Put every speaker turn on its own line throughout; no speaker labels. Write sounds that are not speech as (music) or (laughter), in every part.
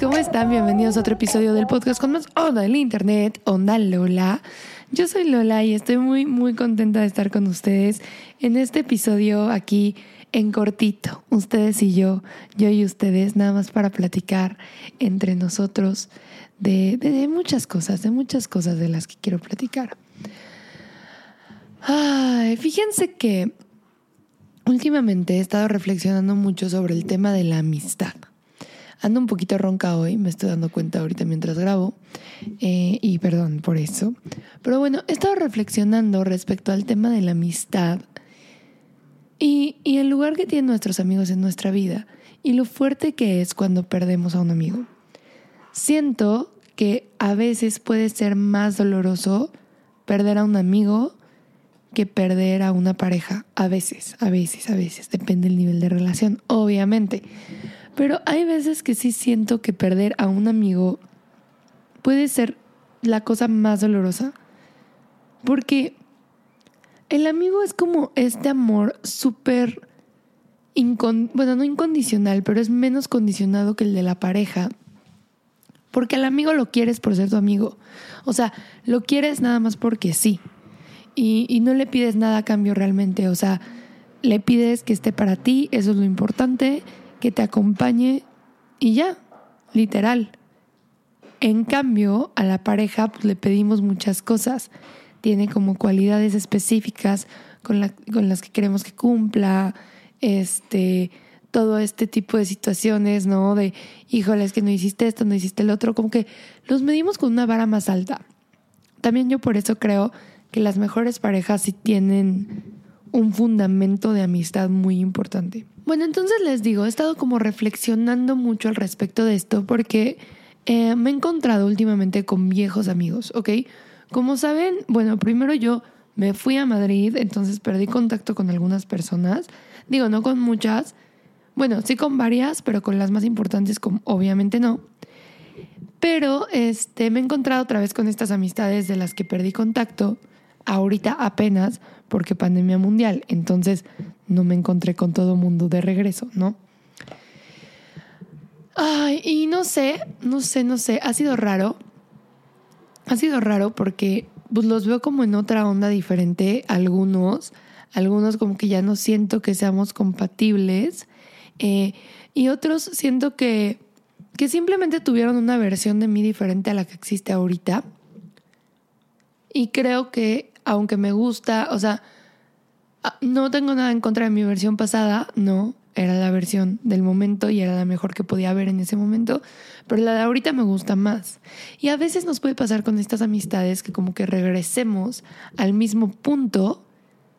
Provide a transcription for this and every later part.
¿Cómo están? Bienvenidos a otro episodio del podcast con más onda del internet, Onda Lola. Yo soy Lola y estoy muy, muy contenta de estar con ustedes en este episodio aquí en cortito. Ustedes y yo, yo y ustedes, nada más para platicar entre nosotros de, de muchas cosas, de muchas cosas de las que quiero platicar. Ay, fíjense que últimamente he estado reflexionando mucho sobre el tema de la amistad. Ando un poquito ronca hoy, me estoy dando cuenta ahorita mientras grabo, eh, y perdón por eso. Pero bueno, he estado reflexionando respecto al tema de la amistad y, y el lugar que tienen nuestros amigos en nuestra vida y lo fuerte que es cuando perdemos a un amigo. Siento que a veces puede ser más doloroso perder a un amigo que perder a una pareja. A veces, a veces, a veces. Depende del nivel de relación, obviamente. Pero hay veces que sí siento que perder a un amigo puede ser la cosa más dolorosa. Porque el amigo es como este amor súper, bueno, no incondicional, pero es menos condicionado que el de la pareja. Porque al amigo lo quieres por ser tu amigo. O sea, lo quieres nada más porque sí. Y, y no le pides nada a cambio realmente. O sea, le pides que esté para ti, eso es lo importante que te acompañe y ya, literal. En cambio, a la pareja pues, le pedimos muchas cosas. Tiene como cualidades específicas con, las que queremos que cumpla, este, todo este tipo de situaciones, ¿no? De, híjole, es que no hiciste esto, no hiciste el otro, como que los medimos con una vara más alta. También yo por eso creo que las mejores parejas sí tienen un fundamento de amistad muy importante. Bueno, entonces les digo, he estado como reflexionando mucho al respecto de esto porque eh, me he encontrado últimamente con viejos amigos, ¿ok? Como saben, bueno, primero yo me fui a Madrid, entonces perdí contacto con algunas personas, digo, no con muchas, bueno, sí con varias, pero con las más importantes obviamente no. Pero este, me he encontrado otra vez con estas amistades de las que perdí contacto, ahorita apenas, porque pandemia mundial. Entonces no me encontré con todo mundo de regreso, ¿no? Ay, y no sé, no sé, no sé, ha sido raro. Ha sido raro porque pues, los veo como en otra onda diferente, algunos, algunos como que ya no siento que seamos compatibles, eh, y otros siento que, que simplemente tuvieron una versión de mí diferente a la que existe ahorita. Y creo que aunque me gusta, o sea, no tengo nada en contra de mi versión pasada, no, era la versión del momento y era la mejor que podía haber en ese momento, pero la de ahorita me gusta más. Y a veces nos puede pasar con estas amistades que como que regresemos al mismo punto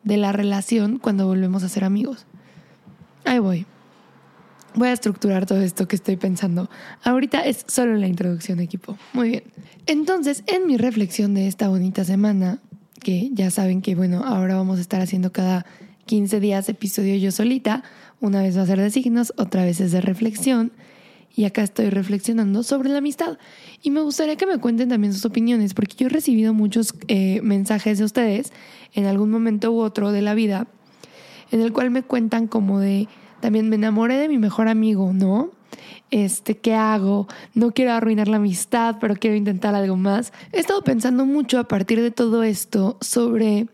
de la relación cuando volvemos a ser amigos. Ahí voy. Voy a estructurar todo esto que estoy pensando. Ahorita es solo la introducción, equipo. Muy bien. Entonces, en mi reflexión de esta bonita semana, que ya saben que, bueno, ahora vamos a estar haciendo cada 15 días episodio yo solita. Una vez va a ser de signos, otra vez es de reflexión. Y acá estoy reflexionando sobre la amistad. Y me gustaría que me cuenten también sus opiniones, porque yo he recibido muchos eh, mensajes de ustedes en algún momento u otro de la vida, en el cual me cuentan como de, también me enamoré de mi mejor amigo, ¿no? Este, ¿qué hago? No quiero arruinar la amistad, pero quiero intentar algo más. He estado pensando mucho a partir de todo esto sobre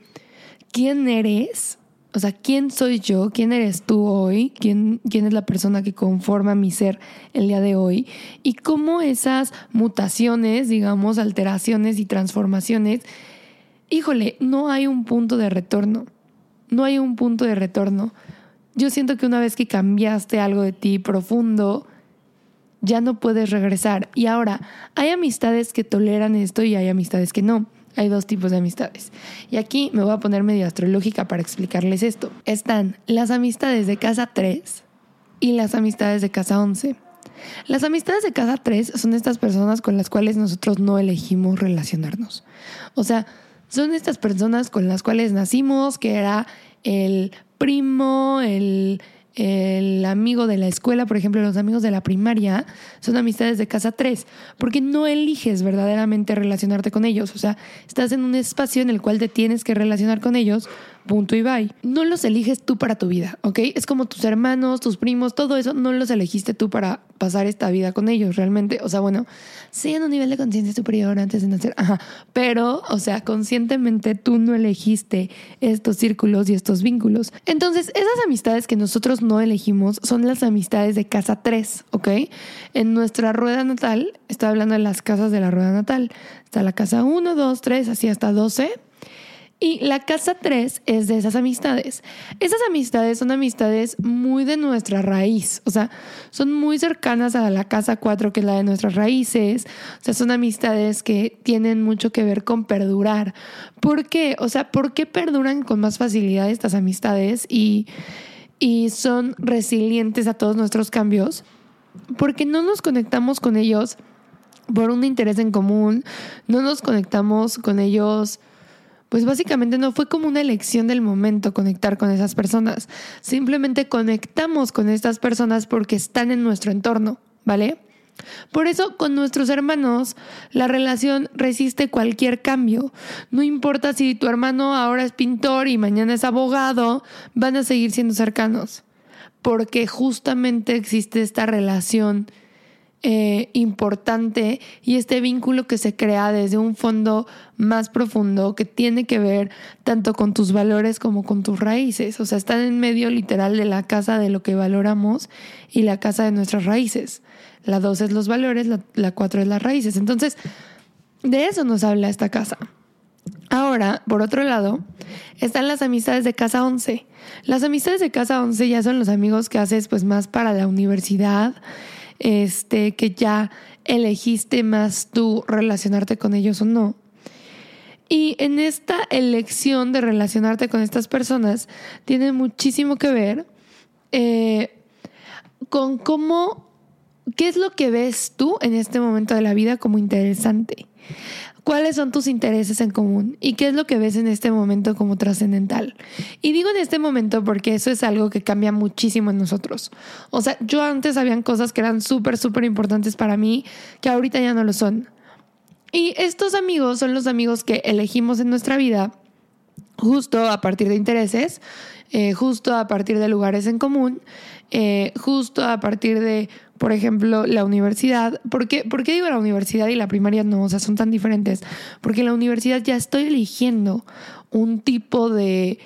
quién eres, o sea, quién soy yo, quién eres tú hoy, quién, quién es la persona que conforma mi ser el día de hoy y cómo esas mutaciones, digamos, alteraciones y transformaciones, híjole, no hay un punto de retorno, no hay un punto de retorno. Yo siento que una vez que cambiaste algo de ti profundo, ya no puedes regresar. Y ahora, hay amistades que toleran esto y hay amistades que no. Hay dos tipos de amistades. Y aquí me voy a poner medio astrológica para explicarles esto. Están las amistades de casa 3 y las amistades de casa 11. Las amistades de casa 3 son estas personas con las cuales nosotros no elegimos relacionarnos. O sea, son estas personas con las cuales nacimos, que era el primo, el el amigo de la escuela, por ejemplo, los amigos de la primaria, son amistades de casa 3, porque no eliges verdaderamente relacionarte con ellos. O sea, estás en un espacio en el cual te tienes que relacionar con ellos punto y bye. No los eliges tú para tu vida, ¿ok? Es como tus hermanos, tus primos, todo eso, no los elegiste tú para pasar esta vida con ellos realmente. O sea, bueno, sí en un nivel de conciencia superior antes de nacer, ajá, pero, o sea, conscientemente tú no elegiste estos círculos y estos vínculos. Entonces, esas amistades que nosotros no elegimos son las amistades de casa 3, ¿ok? En nuestra rueda natal, estoy hablando de las casas de la rueda natal, está la casa 1, 2, 3, así hasta 12 y la casa 3 es de esas amistades. Esas amistades son amistades muy de nuestra raíz, o sea, son muy cercanas a la casa 4 que es la de nuestras raíces, o sea, son amistades que tienen mucho que ver con perdurar. ¿Por qué? O sea, ¿por qué perduran con más facilidad estas amistades y, y son resilientes a todos nuestros cambios? Porque no nos conectamos con ellos por un interés en común, no nos conectamos con ellos pues básicamente no fue como una elección del momento conectar con esas personas. Simplemente conectamos con estas personas porque están en nuestro entorno, ¿vale? Por eso con nuestros hermanos la relación resiste cualquier cambio. No importa si tu hermano ahora es pintor y mañana es abogado, van a seguir siendo cercanos. Porque justamente existe esta relación eh, importante y este vínculo que se crea desde un fondo más profundo que tiene que ver tanto con tus valores como con tus raíces. O sea, están en medio literal de la casa de lo que valoramos y la casa de nuestras raíces. La dos es los valores, la, la cuatro es las raíces. Entonces, de eso nos habla esta casa. Ahora, por otro lado, están las amistades de casa 11. Las amistades de casa 11 ya son los amigos que haces pues más para la universidad este, que ya elegiste más tú relacionarte con ellos o no. Y en esta elección de relacionarte con estas personas tiene muchísimo que ver eh, con cómo, qué es lo que ves tú en este momento de la vida como interesante. ¿Cuáles son tus intereses en común? ¿Y qué es lo que ves en este momento como trascendental? Y digo en este momento porque eso es algo que cambia muchísimo en nosotros. O sea, yo antes habían cosas que eran súper, súper importantes para mí que ahorita ya no lo son. Y estos amigos son los amigos que elegimos en nuestra vida justo a partir de intereses, eh, justo a partir de lugares en común, eh, justo a partir de por ejemplo, la universidad. ¿Por qué, ¿Por qué digo la universidad y la primaria no? O sea, son tan diferentes. Porque en la universidad ya estoy eligiendo un tipo de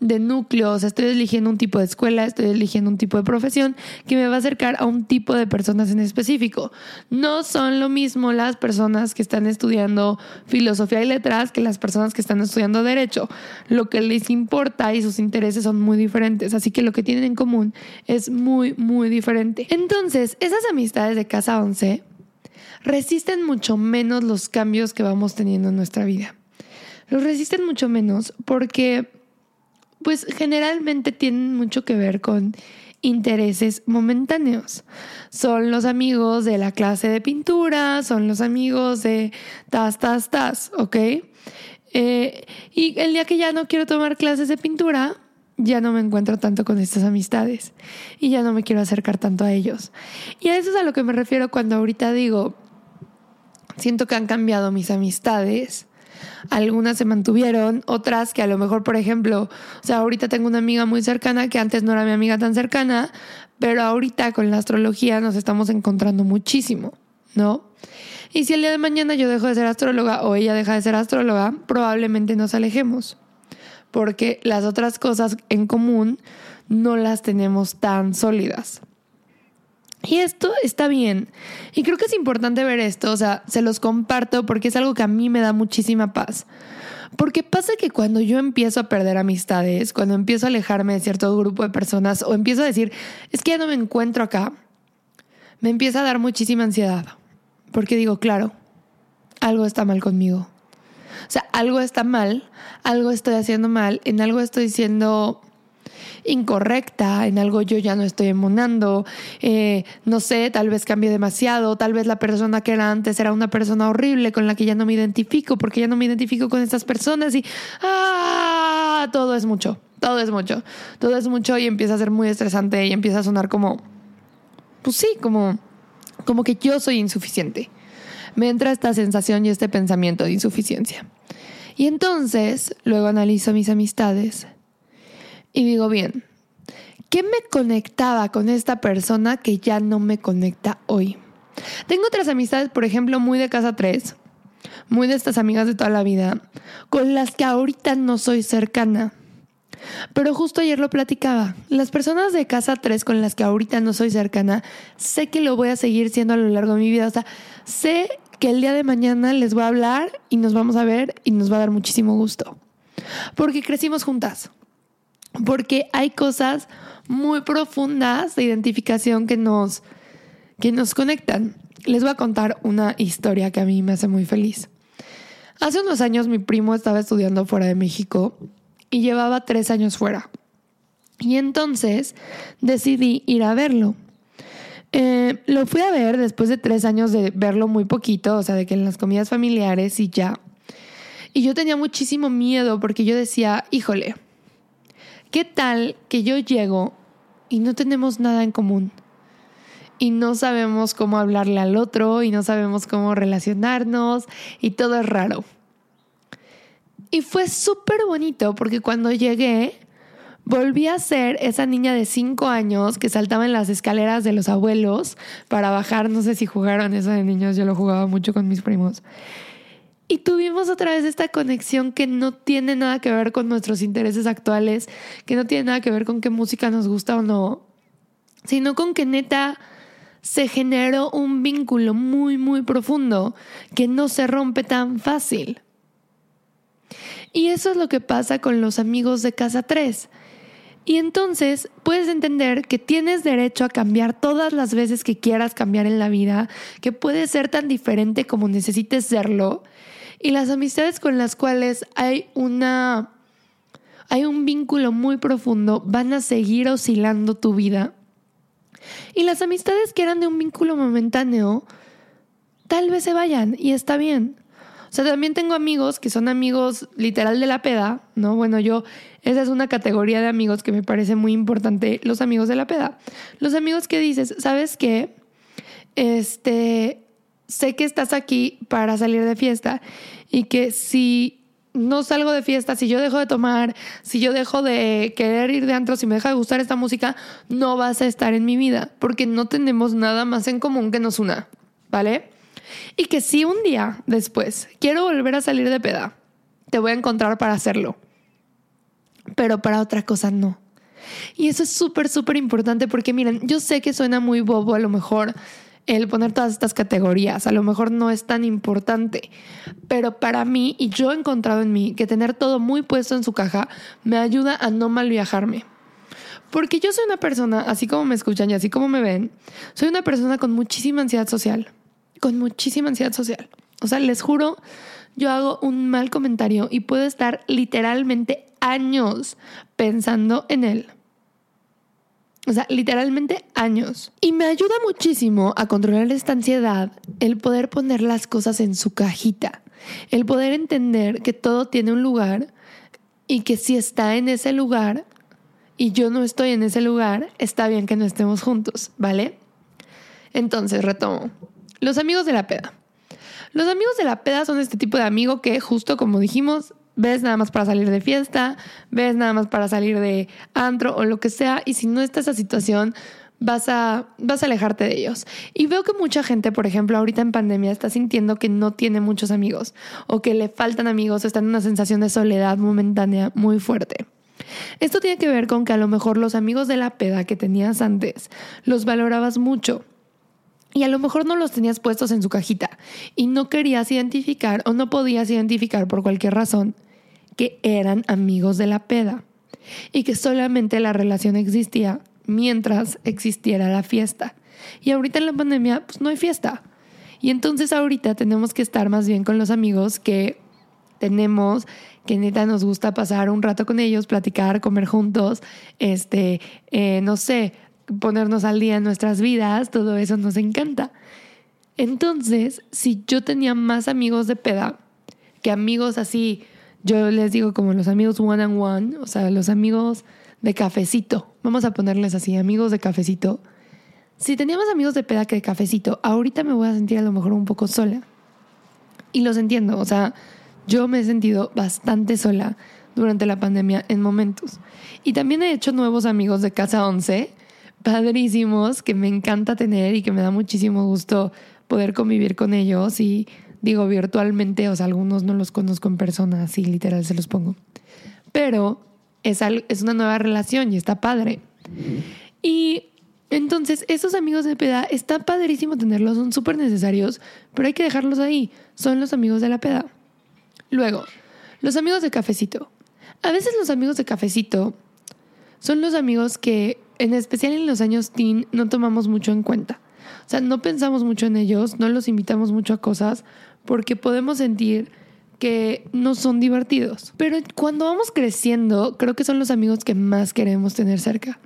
de núcleos, estoy eligiendo un tipo de escuela, estoy eligiendo un tipo de profesión que me va a acercar a un tipo de personas en específico. No son lo mismo las personas que están estudiando filosofía y letras que las personas que están estudiando derecho. Lo que les importa y sus intereses son muy diferentes, así que lo que tienen en común es muy, muy diferente. Entonces, esas amistades de casa 11 resisten mucho menos los cambios que vamos teniendo en nuestra vida. Los resisten mucho menos porque pues generalmente tienen mucho que ver con intereses momentáneos. Son los amigos de la clase de pintura, son los amigos de tas, tas, tas, ¿ok? Eh, y el día que ya no quiero tomar clases de pintura, ya no me encuentro tanto con estas amistades y ya no me quiero acercar tanto a ellos. Y a eso es a lo que me refiero cuando ahorita digo, siento que han cambiado mis amistades algunas se mantuvieron, otras que a lo mejor, por ejemplo, o sea, ahorita tengo una amiga muy cercana que antes no era mi amiga tan cercana, pero ahorita con la astrología nos estamos encontrando muchísimo, ¿no? Y si el día de mañana yo dejo de ser astróloga o ella deja de ser astróloga, probablemente nos alejemos, porque las otras cosas en común no las tenemos tan sólidas. Y esto está bien. Y creo que es importante ver esto, o sea, se los comparto porque es algo que a mí me da muchísima paz. Porque pasa que cuando yo empiezo a perder amistades, cuando empiezo a alejarme de cierto grupo de personas o empiezo a decir, es que ya no me encuentro acá, me empieza a dar muchísima ansiedad. Porque digo, claro, algo está mal conmigo. O sea, algo está mal, algo estoy haciendo mal, en algo estoy siendo incorrecta, en algo yo ya no estoy emonando, eh, no sé, tal vez cambie demasiado, tal vez la persona que era antes era una persona horrible con la que ya no me identifico, porque ya no me identifico con estas personas y ah, todo es mucho, todo es mucho, todo es mucho y empieza a ser muy estresante y empieza a sonar como, pues sí, como, como que yo soy insuficiente. Me entra esta sensación y este pensamiento de insuficiencia. Y entonces luego analizo mis amistades y digo, bien, ¿qué me conectaba con esta persona que ya no me conecta hoy? Tengo otras amistades, por ejemplo, muy de casa 3, muy de estas amigas de toda la vida, con las que ahorita no soy cercana. Pero justo ayer lo platicaba. Las personas de casa 3 con las que ahorita no soy cercana, sé que lo voy a seguir siendo a lo largo de mi vida. O sea, sé que el día de mañana les voy a hablar y nos vamos a ver y nos va a dar muchísimo gusto. Porque crecimos juntas. Porque hay cosas muy profundas de identificación que nos, que nos conectan. Les voy a contar una historia que a mí me hace muy feliz. Hace unos años mi primo estaba estudiando fuera de México y llevaba tres años fuera. Y entonces decidí ir a verlo. Eh, lo fui a ver después de tres años de verlo muy poquito, o sea, de que en las comidas familiares y ya. Y yo tenía muchísimo miedo porque yo decía, híjole, ¿qué tal que yo llego y no tenemos nada en común? Y no sabemos cómo hablarle al otro y no sabemos cómo relacionarnos y todo es raro. Y fue súper bonito porque cuando llegué, volví a ser esa niña de cinco años que saltaba en las escaleras de los abuelos para bajar. No sé si jugaron eso de niños, yo lo jugaba mucho con mis primos. Y tuvimos otra vez esta conexión que no tiene nada que ver con nuestros intereses actuales, que no tiene nada que ver con qué música nos gusta o no, sino con que neta se generó un vínculo muy, muy profundo que no se rompe tan fácil. Y eso es lo que pasa con los amigos de casa 3. Y entonces puedes entender que tienes derecho a cambiar todas las veces que quieras cambiar en la vida, que puedes ser tan diferente como necesites serlo. Y las amistades con las cuales hay una hay un vínculo muy profundo, van a seguir oscilando tu vida. Y las amistades que eran de un vínculo momentáneo, tal vez se vayan y está bien. O sea, también tengo amigos que son amigos literal de la peda, ¿no? Bueno, yo, esa es una categoría de amigos que me parece muy importante, los amigos de la peda. Los amigos que dices, ¿sabes qué? Este, sé que estás aquí para salir de fiesta y que si no salgo de fiesta, si yo dejo de tomar, si yo dejo de querer ir de antro, si me deja de gustar esta música, no vas a estar en mi vida, porque no tenemos nada más en común que nos una, ¿vale? Y que si un día después quiero volver a salir de peda, te voy a encontrar para hacerlo. Pero para otra cosa no. Y eso es súper, súper importante porque miren, yo sé que suena muy bobo a lo mejor el poner todas estas categorías, a lo mejor no es tan importante, pero para mí, y yo he encontrado en mí que tener todo muy puesto en su caja me ayuda a no mal viajarme. Porque yo soy una persona, así como me escuchan y así como me ven, soy una persona con muchísima ansiedad social con muchísima ansiedad social. O sea, les juro, yo hago un mal comentario y puedo estar literalmente años pensando en él. O sea, literalmente años. Y me ayuda muchísimo a controlar esta ansiedad el poder poner las cosas en su cajita. El poder entender que todo tiene un lugar y que si está en ese lugar y yo no estoy en ese lugar, está bien que no estemos juntos, ¿vale? Entonces, retomo. Los amigos de la peda. Los amigos de la peda son este tipo de amigo que, justo como dijimos, ves nada más para salir de fiesta, ves nada más para salir de antro o lo que sea, y si no está esa situación, vas a, vas a alejarte de ellos. Y veo que mucha gente, por ejemplo, ahorita en pandemia está sintiendo que no tiene muchos amigos o que le faltan amigos, está en una sensación de soledad momentánea muy fuerte. Esto tiene que ver con que a lo mejor los amigos de la peda que tenías antes los valorabas mucho y a lo mejor no los tenías puestos en su cajita y no querías identificar o no podías identificar por cualquier razón que eran amigos de la peda y que solamente la relación existía mientras existiera la fiesta. Y ahorita en la pandemia pues no hay fiesta. Y entonces ahorita tenemos que estar más bien con los amigos que tenemos, que neta nos gusta pasar un rato con ellos, platicar, comer juntos, este, eh, no sé, ponernos al día en nuestras vidas, todo eso nos encanta. Entonces, si yo tenía más amigos de peda que amigos así yo les digo como los amigos one and one, o sea, los amigos de cafecito. Vamos a ponerles así, amigos de cafecito. Si teníamos amigos de peda que de cafecito, ahorita me voy a sentir a lo mejor un poco sola. Y los entiendo, o sea, yo me he sentido bastante sola durante la pandemia en momentos. Y también he hecho nuevos amigos de Casa 11, padrísimos, que me encanta tener y que me da muchísimo gusto poder convivir con ellos y digo virtualmente, o sea, algunos no los conozco en persona, así literal se los pongo. Pero es, es una nueva relación y está padre. Y entonces, esos amigos de peda, está padrísimo tenerlos, son súper necesarios, pero hay que dejarlos ahí. Son los amigos de la peda. Luego, los amigos de cafecito. A veces los amigos de cafecito son los amigos que, en especial en los años teen, no tomamos mucho en cuenta. O sea, no pensamos mucho en ellos, no los invitamos mucho a cosas, porque podemos sentir que no son divertidos. Pero cuando vamos creciendo, creo que son los amigos que más queremos tener cerca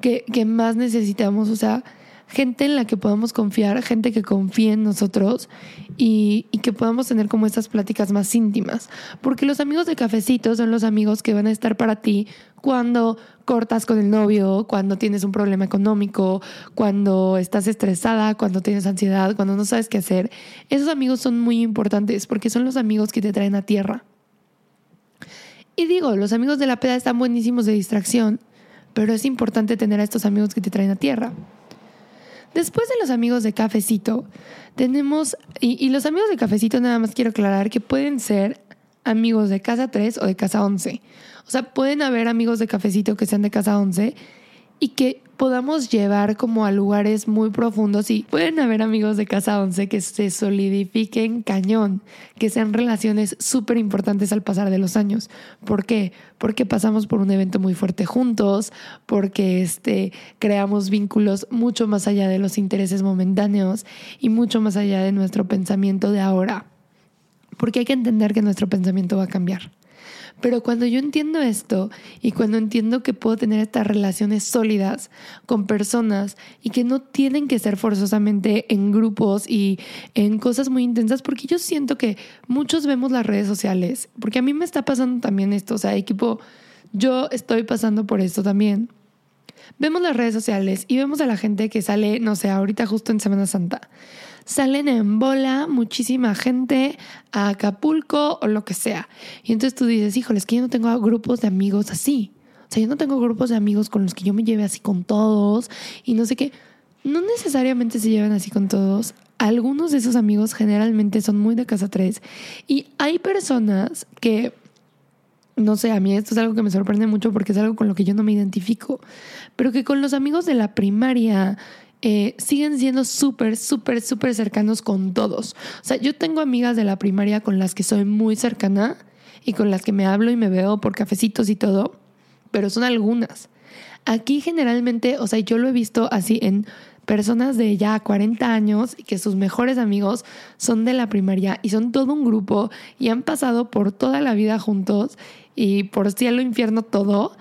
que, más necesitamos, o sea, gente en la que podamos confiar, gente que confíe en nosotros y, que podamos tener como estas pláticas más íntimas. Porque los amigos de cafecito son los amigos que van a estar para ti cuando cortas con el novio, cuando tienes un problema económico, cuando estás estresada, cuando tienes ansiedad, cuando no sabes qué hacer. Esos amigos son muy importantes porque son los amigos que te traen a tierra. Y digo, los amigos de la peda están buenísimos de distracción pero es importante tener a estos amigos que te traen a tierra. Después de los amigos de cafecito, tenemos, y, los amigos de cafecito nada más quiero aclarar que pueden ser amigos de casa 3 o de casa 11. O sea, pueden haber amigos de cafecito que sean de casa 11 y que podamos llevar como a lugares muy profundos y pueden haber amigos de Casa 11 que se solidifiquen cañón, que sean relaciones súper importantes al pasar de los años. ¿Por qué? Porque pasamos por un evento muy fuerte juntos, porque este, creamos vínculos mucho más allá de los intereses momentáneos y mucho más allá de nuestro pensamiento de ahora. Porque hay que entender que nuestro pensamiento va a cambiar. Pero cuando yo entiendo esto y cuando entiendo que puedo tener estas relaciones sólidas con personas y que no tienen que ser forzosamente en grupos y en cosas muy intensas, porque yo siento que muchos vemos las redes sociales, porque a mí me está pasando también esto, o sea, equipo, yo estoy pasando por esto también. Vemos las redes sociales y vemos a la gente que sale, no sé, ahorita justo en Semana Santa salen en bola muchísima gente a Acapulco o lo que sea. Y entonces tú dices, híjole, es que yo no tengo grupos de amigos así. O sea, yo no tengo grupos de amigos con los que yo me lleve así con todos y no sé qué. No necesariamente se llevan así con todos. Algunos de esos amigos generalmente son muy de casa 3. Y hay personas que, no sé, a mí esto es algo que me sorprende mucho porque es algo con lo que yo no me identifico, pero que con los amigos de la primaria eh, siguen siendo súper, súper, súper cercanos con todos. O sea, yo tengo amigas de la primaria con las que soy muy cercana y con las que me hablo y me veo por cafecitos y todo, pero son algunas. Aquí generalmente, o sea, yo lo he visto así en personas de ya 40 años y que sus mejores amigos son de la primaria y son todo un grupo y han pasado por toda la vida juntos y por cielo, infierno, todo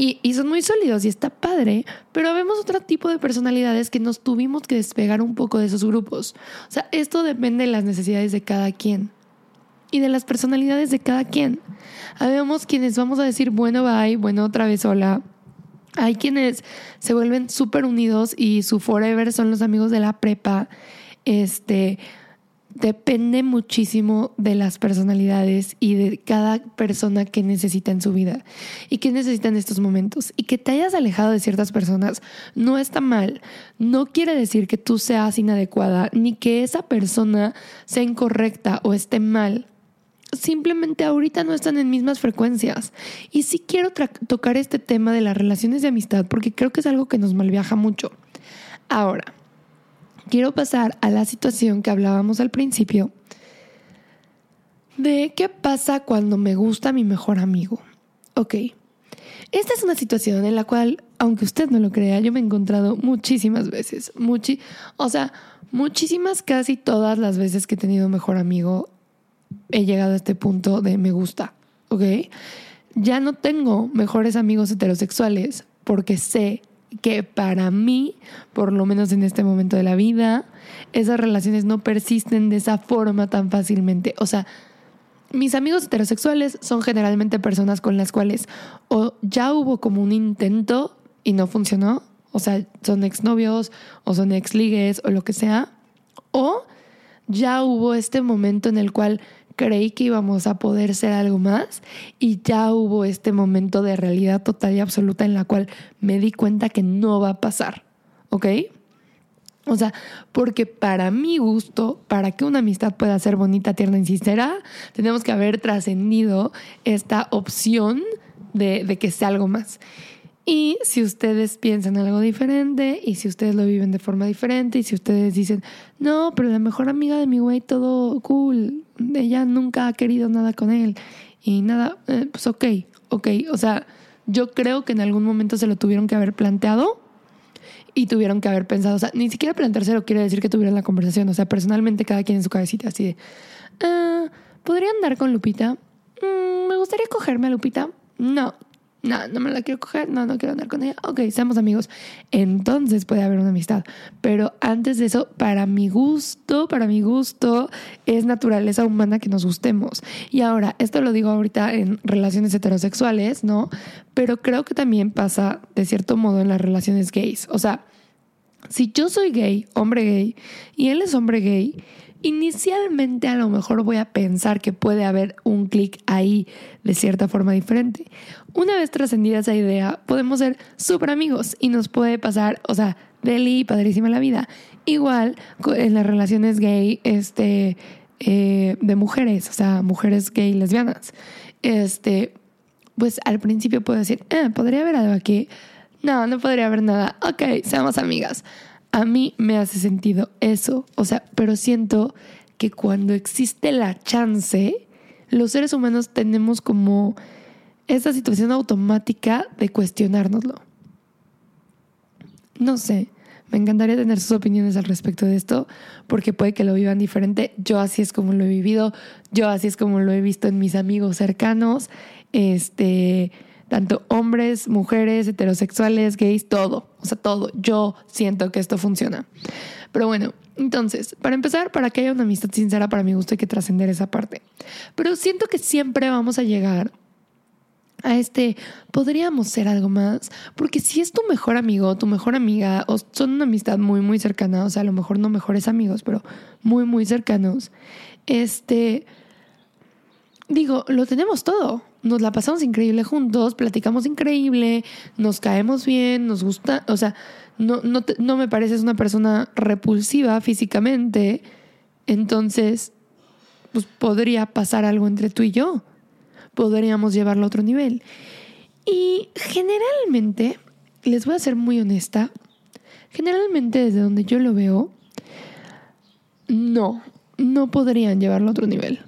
y, son muy sólidos y está padre, pero vemos otro tipo de personalidades que nos tuvimos que despegar un poco de esos grupos. O sea, esto depende de las necesidades de cada quien y de las personalidades de cada quien. Habemos quienes vamos a decir, bueno, bye, bueno, otra vez hola. Hay quienes se vuelven súper unidos y su forever son los amigos de la prepa. Este, depende muchísimo de las personalidades y de cada persona que necesita en su vida y que necesita en estos momentos. Y que te hayas alejado de ciertas personas no está mal. No quiere decir que tú seas inadecuada ni que esa persona sea incorrecta o esté mal. Simplemente ahorita no están en mismas frecuencias. Y sí quiero tocar este tema de las relaciones de amistad porque creo que es algo que nos malviaja mucho. Ahora, quiero pasar a la situación que hablábamos al principio de qué pasa cuando me gusta mi mejor amigo. Ok, esta es una situación en la cual, aunque usted no lo crea, yo me he encontrado muchísimas veces, muchi o sea, muchísimas, casi todas las veces que he tenido mejor amigo, he llegado a este punto de me gusta, ¿ok? Ya no tengo mejores amigos heterosexuales porque sé que para mí, por lo menos en este momento de la vida, esas relaciones no persisten de esa forma tan fácilmente. O sea, mis amigos heterosexuales son generalmente personas con las cuales o ya hubo como un intento y no funcionó, o sea, son exnovios o son exligues o lo que sea, o ya hubo este momento en el cual creí que íbamos a poder ser algo más y ya hubo este momento de realidad total y absoluta en la cual me di cuenta que no va a pasar, ¿ok? O sea, porque para mi gusto, para que una amistad pueda ser bonita, tierna y sincera, tenemos que haber trascendido esta opción de, de, que sea algo más. Y si ustedes piensan algo diferente y si ustedes lo viven de forma diferente y si ustedes dicen, no, pero la mejor amiga de mi güey, todo cool, ella nunca ha querido nada con él y nada, eh, pues ok, ok. O sea, yo creo que en algún momento se lo tuvieron que haber planteado y tuvieron que haber pensado, o sea, ni siquiera planteárselo quiere decir que tuvieran la conversación, o sea, personalmente cada quien en su cabecita, así de, ah, ¿podría andar con Lupita? Mm, ¿Me gustaría cogerme a Lupita? No, no, no me la quiero coger, no, no quiero andar con ella. Ok, seamos amigos. Entonces puede haber una amistad. Pero antes de eso, para mi gusto, para mi gusto, es naturaleza humana que nos gustemos. Y ahora, esto lo digo ahorita en relaciones heterosexuales, ¿no? Pero creo que también pasa de cierto modo en las relaciones gays. O sea, si yo soy gay, hombre gay, y él es hombre gay, inicialmente a lo mejor voy a pensar que puede haber un clic ahí de cierta forma diferente. Una vez trascendida esa idea, podemos ser súper amigos y nos puede pasar, o sea, deli, padrísima la vida. Igual en las relaciones gay, este, eh, de mujeres, o sea, mujeres gay lesbianas. Este, pues al principio puedo decir, eh, podría haber algo aquí. No, no podría haber nada. Ok, seamos amigas a mí me hace sentido eso. O sea, pero siento que cuando existe la chance, los seres humanos tenemos como esa situación automática de cuestionárnoslo. No sé, me encantaría tener sus opiniones al respecto de esto, porque puede que lo vivan diferente. Yo así es como lo he vivido, yo así es como lo he visto en mis amigos cercanos. Este, tanto hombres, mujeres, heterosexuales, gays, todo, o sea, todo. Yo siento que esto funciona. Pero bueno, entonces, para empezar, para que haya una amistad sincera, para mi gusto hay que trascender esa parte. Pero siento que siempre vamos a llegar a este, podríamos ser algo más, porque si es tu mejor amigo, tu mejor amiga, o son una amistad muy, muy cercana, o sea, a lo mejor no mejores amigos, pero muy, muy cercanos, este, digo, lo tenemos todo nos la pasamos increíble juntos, platicamos increíble, nos caemos bien, nos gusta, o sea, no, no, no me pareces una persona repulsiva físicamente, entonces, pues podría pasar algo entre tú y yo, podríamos llevarlo a otro nivel. Y generalmente, les voy a ser muy honesta, generalmente desde donde yo lo veo, no, no podrían llevarlo a otro nivel.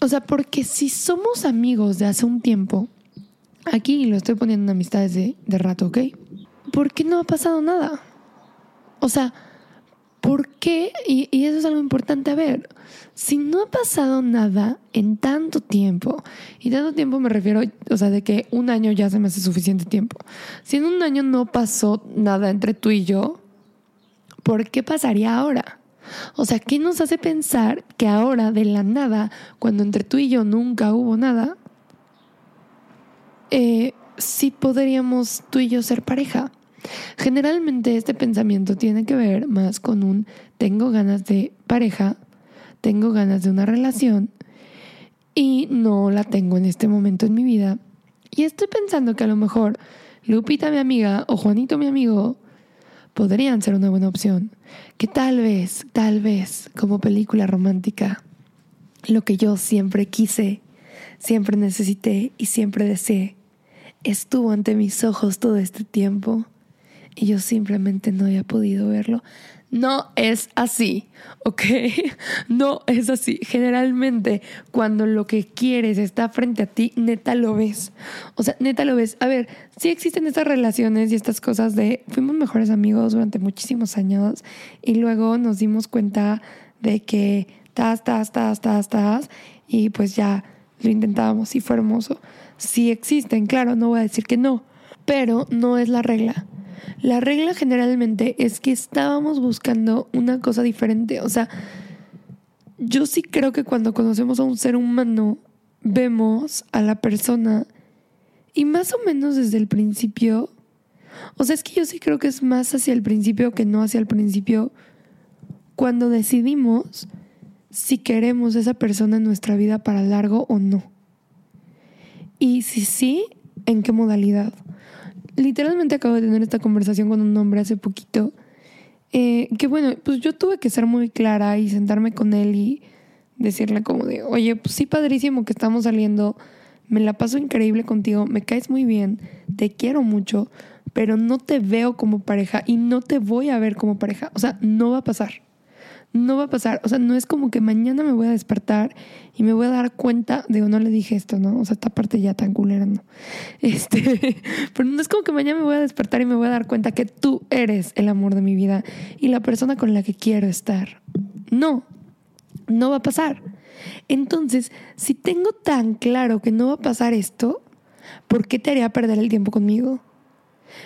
O sea, porque si somos amigos de hace un tiempo, aquí lo estoy poniendo en amistades de, de rato, ¿ok? ¿Por qué no ha pasado nada? O sea, ¿por qué? Y, y, eso es algo importante a ver. Si no ha pasado nada en tanto tiempo, y tanto tiempo me refiero, o sea, de que un año ya se me hace suficiente tiempo. Si en un año no pasó nada entre tú y yo, ¿por qué pasaría ahora? O sea, ¿qué nos hace pensar que ahora, de la nada, cuando entre tú y yo nunca hubo nada, eh, sí podríamos tú y yo ser pareja? Generalmente este pensamiento tiene que ver más con un tengo ganas de pareja, tengo ganas de una relación y no la tengo en este momento en mi vida. Y estoy pensando que a lo mejor Lupita, mi amiga, o Juanito, mi amigo, podrían ser una buena opción. Que tal vez, tal vez, como película romántica, lo que yo siempre quise, siempre necesité y siempre deseé, estuvo ante mis ojos todo este tiempo y yo simplemente no había podido verlo. No es así, ¿ok? (laughs) No es así. Generalmente cuando lo que quieres está frente a ti, neta lo ves. O sea, neta lo ves. A ver, sí existen estas relaciones y estas cosas de fuimos mejores amigos durante muchísimos años y luego nos dimos cuenta de que estás, estás, estás, estás, estás y pues ya lo intentábamos y fue hermoso. Sí existen, claro, no voy a decir que no, pero no es la regla. La regla generalmente es que estábamos buscando una cosa diferente. O sea, yo sí creo que cuando conocemos a un ser humano vemos a la persona y más o menos desde el principio, o sea, es que yo sí creo que es más hacia el principio que no hacia el principio, cuando decidimos si queremos esa persona en nuestra vida para largo o no. Y si sí, ¿en qué modalidad? Literalmente acabo de tener esta conversación con un hombre hace poquito, eh, que bueno, pues yo tuve que ser muy clara y sentarme con él y decirle como de, oye, pues sí, padrísimo que estamos saliendo, me la paso increíble contigo, me caes muy bien, te quiero mucho, pero no te veo como pareja y no te voy a ver como pareja. O sea, no va a pasar. No va a pasar. O sea, no es como que mañana me voy a despertar y me voy a dar cuenta, digo, no le dije esto, ¿no? O sea, esta parte ya tan culera, ¿no? (laughs) Este, pero no es como que mañana me voy a despertar y me voy a dar cuenta que tú eres el amor de mi vida y la persona con la que quiero estar. No, no va a pasar. Entonces, si tengo tan claro que no va a pasar esto, ¿por qué te haría perder el tiempo conmigo?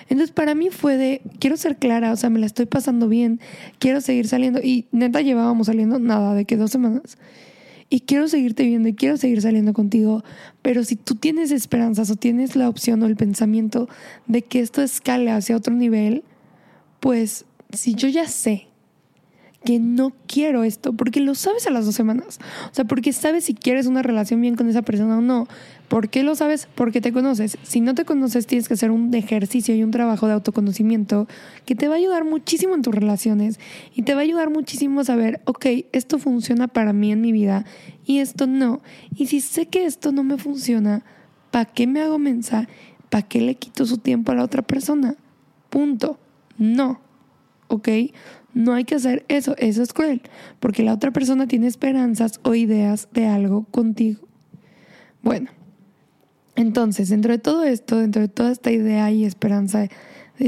Entonces para mí fue de, quiero ser clara, o sea, me la estoy pasando bien, quiero seguir saliendo. Y neta llevábamos saliendo nada, de que dos semanas. Y quiero seguirte viendo y quiero seguir saliendo contigo. Pero si tú tienes esperanzas o tienes la opción o el pensamiento de que esto escale hacia otro nivel, pues si yo ya sé que no quiero esto, porque lo sabes a las dos semanas. O sea, porque sabes si quieres una relación bien con esa persona o no. ¿Por qué lo sabes? Porque te conoces. Si no te conoces, tienes que hacer un ejercicio y un trabajo de autoconocimiento que te va a ayudar muchísimo en tus relaciones y te va a ayudar muchísimo a saber, ok, esto funciona para mí en mi vida y esto no. Y si sé que esto no me funciona, ¿para qué me hago mensa? ¿Para qué le quito su tiempo a la otra persona? Punto. No. ¿Ok? No hay que hacer eso, eso es cruel, porque la otra persona tiene esperanzas o ideas de algo contigo. Bueno, entonces, dentro de todo esto, dentro de toda esta idea y esperanza de,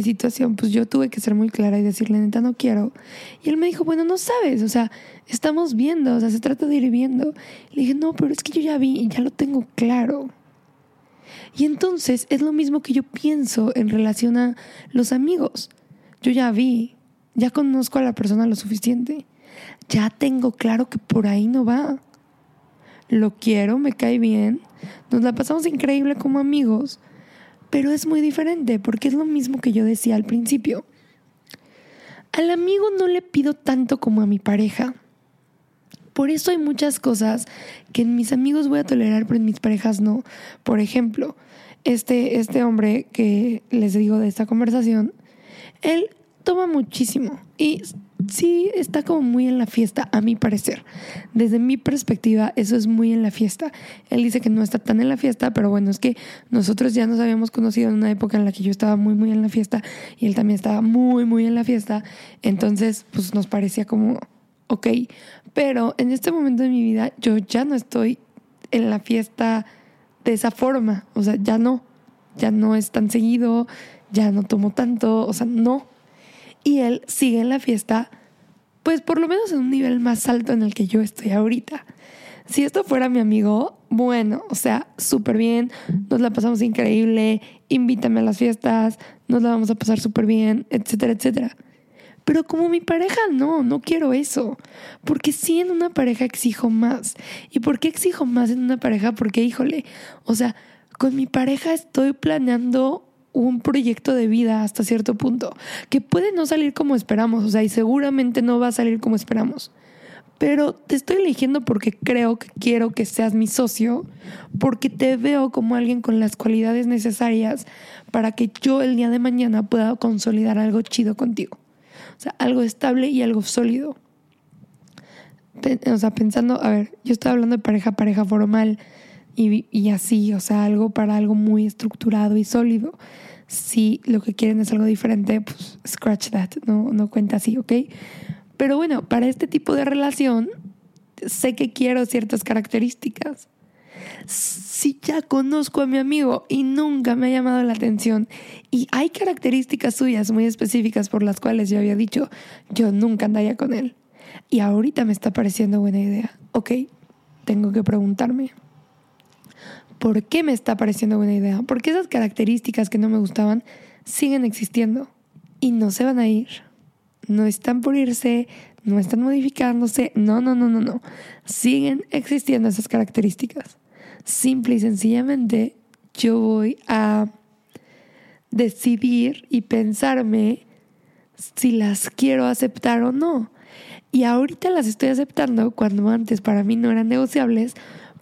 situación, pues yo tuve que ser muy clara y decirle, neta, no quiero. Y él me dijo, bueno, no sabes, o sea, estamos viendo, o sea, se trata de ir viendo. Le dije, no, pero es que yo ya vi y ya lo tengo claro. Y entonces es lo mismo que yo pienso en relación a los amigos. Yo ya vi, ya conozco a la persona lo suficiente. Ya tengo claro que por ahí no va. Lo quiero, me cae bien, nos la pasamos increíble como amigos, pero es muy diferente porque es lo mismo que yo decía al principio. Al amigo no le pido tanto como a mi pareja. Por eso hay muchas cosas que en mis amigos voy a tolerar, pero en mis parejas no. Por ejemplo, este, este hombre que les digo de esta conversación, él toma muchísimo y sí está como muy en la fiesta, a mi parecer. Desde mi perspectiva, eso es muy en la fiesta. Él dice que no está tan en la fiesta, pero bueno, es que nosotros ya nos habíamos conocido en una época en la que yo estaba muy, muy en la fiesta y él también estaba muy, muy en la fiesta. Entonces, pues nos parecía como, ok, pero en este momento de mi vida yo ya no estoy en la fiesta de esa forma, o sea, ya no, ya no es tan seguido, ya no tomo tanto, o sea, no y él sigue en la fiesta, pues por lo menos en un nivel más alto en el que yo estoy ahorita. Si esto fuera mi amigo, bueno, o sea, súper bien, nos la pasamos increíble, invítame a las fiestas, nos la vamos a pasar súper bien, etcétera, etcétera. Pero como mi pareja, no, no quiero eso. Porque sí en una pareja exijo más. ¿Y por qué exijo más en una pareja? Porque, híjole, o sea, con mi pareja estoy planeando un proyecto de vida hasta cierto punto, que puede no salir como esperamos, o sea, y seguramente no va a salir como esperamos. Pero te estoy eligiendo porque creo que quiero que seas mi socio, porque te veo como alguien con las cualidades necesarias para que yo el día de mañana pueda consolidar algo chido contigo. O sea, algo estable y algo sólido. O sea, pensando, a ver, yo estoy hablando de pareja, pareja formal y, así, o sea, algo para algo muy estructurado y sólido. Si lo que quieren es algo diferente, pues scratch that, no, no cuenta así, ¿ok? Pero bueno, para este tipo de relación, sé que quiero ciertas características. Si ya conozco a mi amigo y nunca me ha llamado la atención y hay características suyas muy específicas por las cuales yo había dicho, yo nunca andaría con él. Y ahorita me está pareciendo buena idea. Ok, tengo que preguntarme, ¿por qué me está pareciendo buena idea? Porque esas características que no me gustaban siguen existiendo y no se van a ir. No están por irse, no están modificándose, no, no, no, no, no. Siguen existiendo esas características. simple y sencillamente yo voy a decidir y pensarme si las quiero aceptar o no. Y ahorita las estoy aceptando cuando antes para mí no eran negociables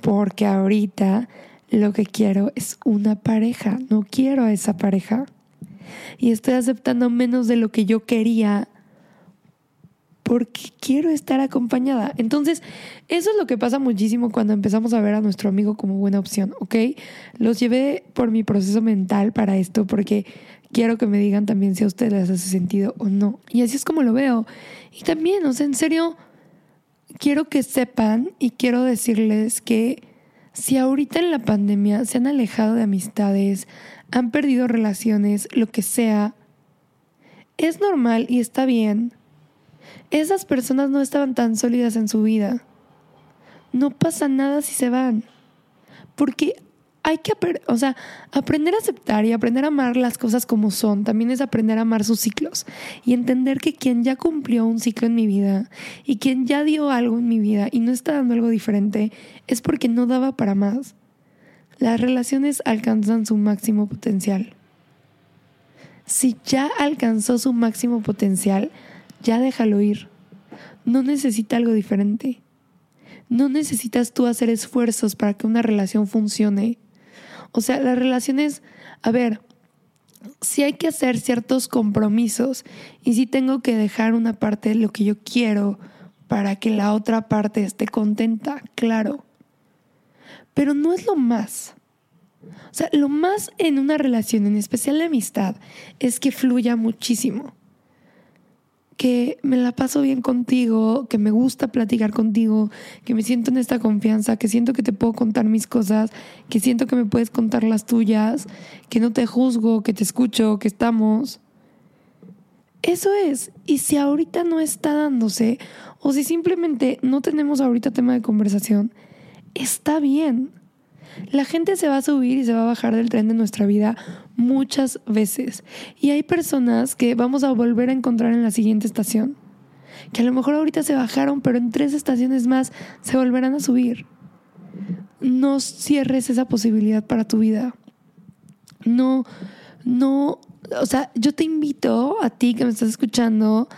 porque ahorita lo que quiero es una pareja, no quiero a esa pareja. Y estoy aceptando menos de lo que yo quería porque quiero estar acompañada. Entonces, eso es lo que pasa muchísimo cuando empezamos a ver a nuestro amigo como buena opción, ¿ok? Los llevé por mi proceso mental para esto porque quiero que me digan también si a ustedes les hace sentido o no. Y así es como lo veo. Y también, o sea, en serio, quiero que sepan y quiero decirles que si ahorita en la pandemia se han alejado de amistades, han perdido relaciones, lo que sea, es normal y está bien esas personas no estaban tan sólidas en su vida. No pasa nada si se van. Porque hay que o sea, aprender a aceptar y aprender a amar las cosas como son. También es aprender a amar sus ciclos y entender que quien ya cumplió un ciclo en mi vida y quien ya dio algo en mi vida y no está dando algo diferente es porque no daba para más. Las relaciones alcanzan su máximo potencial. Si ya alcanzó su máximo potencial, ya déjalo ir. No necesita algo diferente. No necesitas tú hacer esfuerzos para que una relación funcione. O sea, las relaciones, a ver, si hay que hacer ciertos compromisos y si tengo que dejar una parte de lo que yo quiero para que la otra parte esté contenta, claro. Pero no es lo más. O sea, lo más en una relación, en especial la amistad, es que fluya muchísimo que me la paso bien contigo, que me gusta platicar contigo, que me siento en esta confianza, que siento que te puedo contar mis cosas, que siento que me puedes contar las tuyas, que no te juzgo, que te escucho, que estamos. Eso es. Y si ahorita no está dándose, o si simplemente no tenemos ahorita tema de conversación, está bien. La gente se va a subir y se va a bajar del tren de nuestra vida muchas veces. Y hay personas que vamos a volver a encontrar en la siguiente estación. Que a lo mejor ahorita se bajaron, pero en tres estaciones más se volverán a subir. No cierres esa posibilidad para tu vida. No, no, o sea, yo te invito a ti que me estás escuchando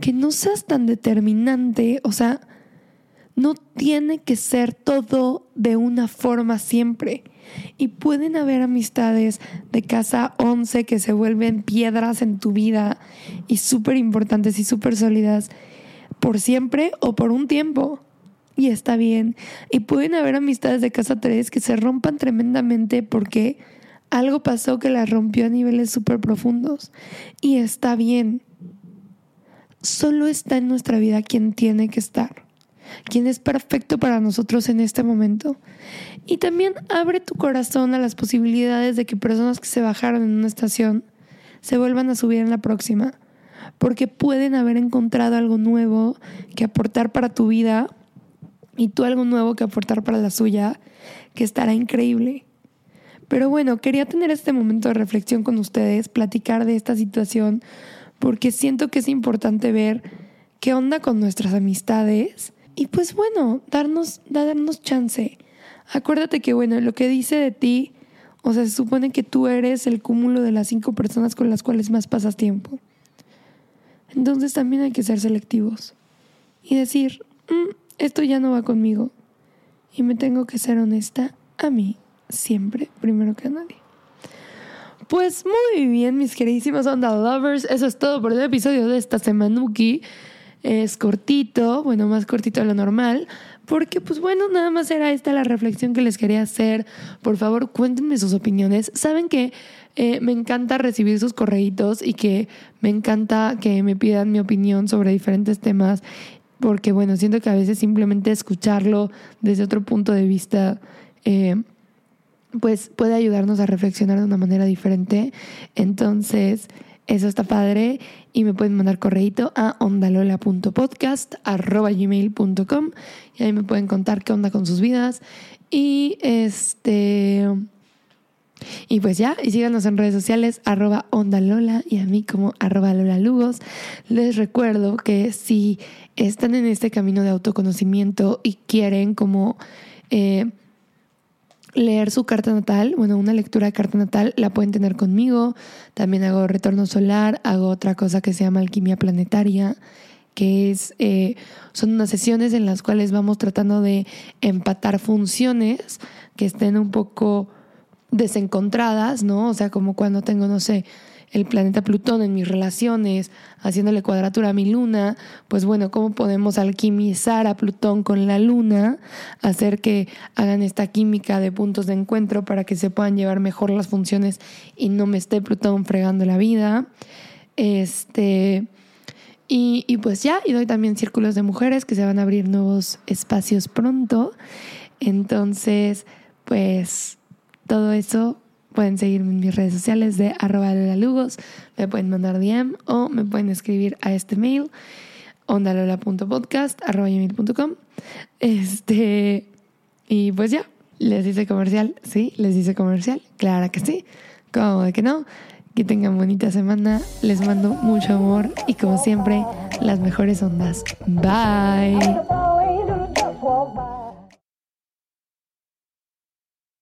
que no seas tan determinante, o sea, no tiene que ser todo de una forma siempre. Y pueden haber amistades de casa 11 que se vuelven piedras en tu vida y súper importantes y súper sólidas por siempre o por un tiempo. Y está bien. Y pueden haber amistades de casa 3 que se rompan tremendamente porque algo pasó que las rompió a niveles súper profundos. Y está bien. Solo está en nuestra vida quien tiene que estar quien es perfecto para nosotros en este momento. Y también abre tu corazón a las posibilidades de que personas que se bajaron en una estación se vuelvan a subir en la próxima, porque pueden haber encontrado algo nuevo que aportar para tu vida y tú algo nuevo que aportar para la suya, que estará increíble. Pero bueno, quería tener este momento de reflexión con ustedes, platicar de esta situación, porque siento que es importante ver qué onda con nuestras amistades y pues bueno, darnos, darnos chance. Acuérdate que, bueno, lo que dice de ti, o sea, se supone que tú eres el cúmulo de las cinco personas con las cuales más pasas tiempo. Entonces también hay que ser selectivos y decir, mm, esto ya no va conmigo. Y me tengo que ser honesta a mí, siempre, primero que a nadie. Pues muy bien, mis queridísimos Onda Lovers, eso es todo por el episodio de esta semanuki es cortito, bueno, más cortito de lo normal, porque pues bueno, nada más era esta la reflexión que les quería hacer. Por favor, cuéntenme sus opiniones. Saben que eh, me encanta recibir sus correitos y que me encanta que me pidan mi opinión sobre diferentes temas, porque bueno, siento que a veces simplemente escucharlo desde otro punto de vista... Eh, pues puede ayudarnos a reflexionar de una manera diferente. Entonces, eso está padre y me pueden mandar correito a ondalola.podcast.gmail.com y ahí me pueden contar qué onda con sus vidas. Y este... Y pues ya, y síganos en redes sociales, arroba ondalola y a mí como arroba lola lugos. Les recuerdo que si están en este camino de autoconocimiento y quieren como... Eh, leer su carta natal, bueno, una lectura de carta natal la pueden tener conmigo. También hago retorno solar, hago otra cosa que se llama alquimia planetaria, que es, eh, son unas sesiones en las cuales vamos tratando de empatar funciones que estén un poco desencontradas, ¿no? O sea, como cuando tengo, no sé, el planeta Plutón en mis relaciones, haciéndole cuadratura a mi luna, pues bueno, ¿cómo podemos alquimizar a Plutón con la luna? Hacer que hagan esta química de puntos de encuentro para que se puedan llevar mejor las funciones y no me esté Plutón fregando la vida. Este. Y, y pues ya, y doy también círculos de mujeres que se van a abrir nuevos espacios pronto. Entonces, pues todo eso pueden seguirme en mis redes sociales de arroba lugos, me pueden mandar DM o me pueden escribir a este mail ondalola.podcast arroba Este, y pues ya, les dice comercial, sí, les dice comercial, claro que sí, como de que no. Que tengan bonita semana, les mando mucho amor y como siempre, las mejores ondas. Bye.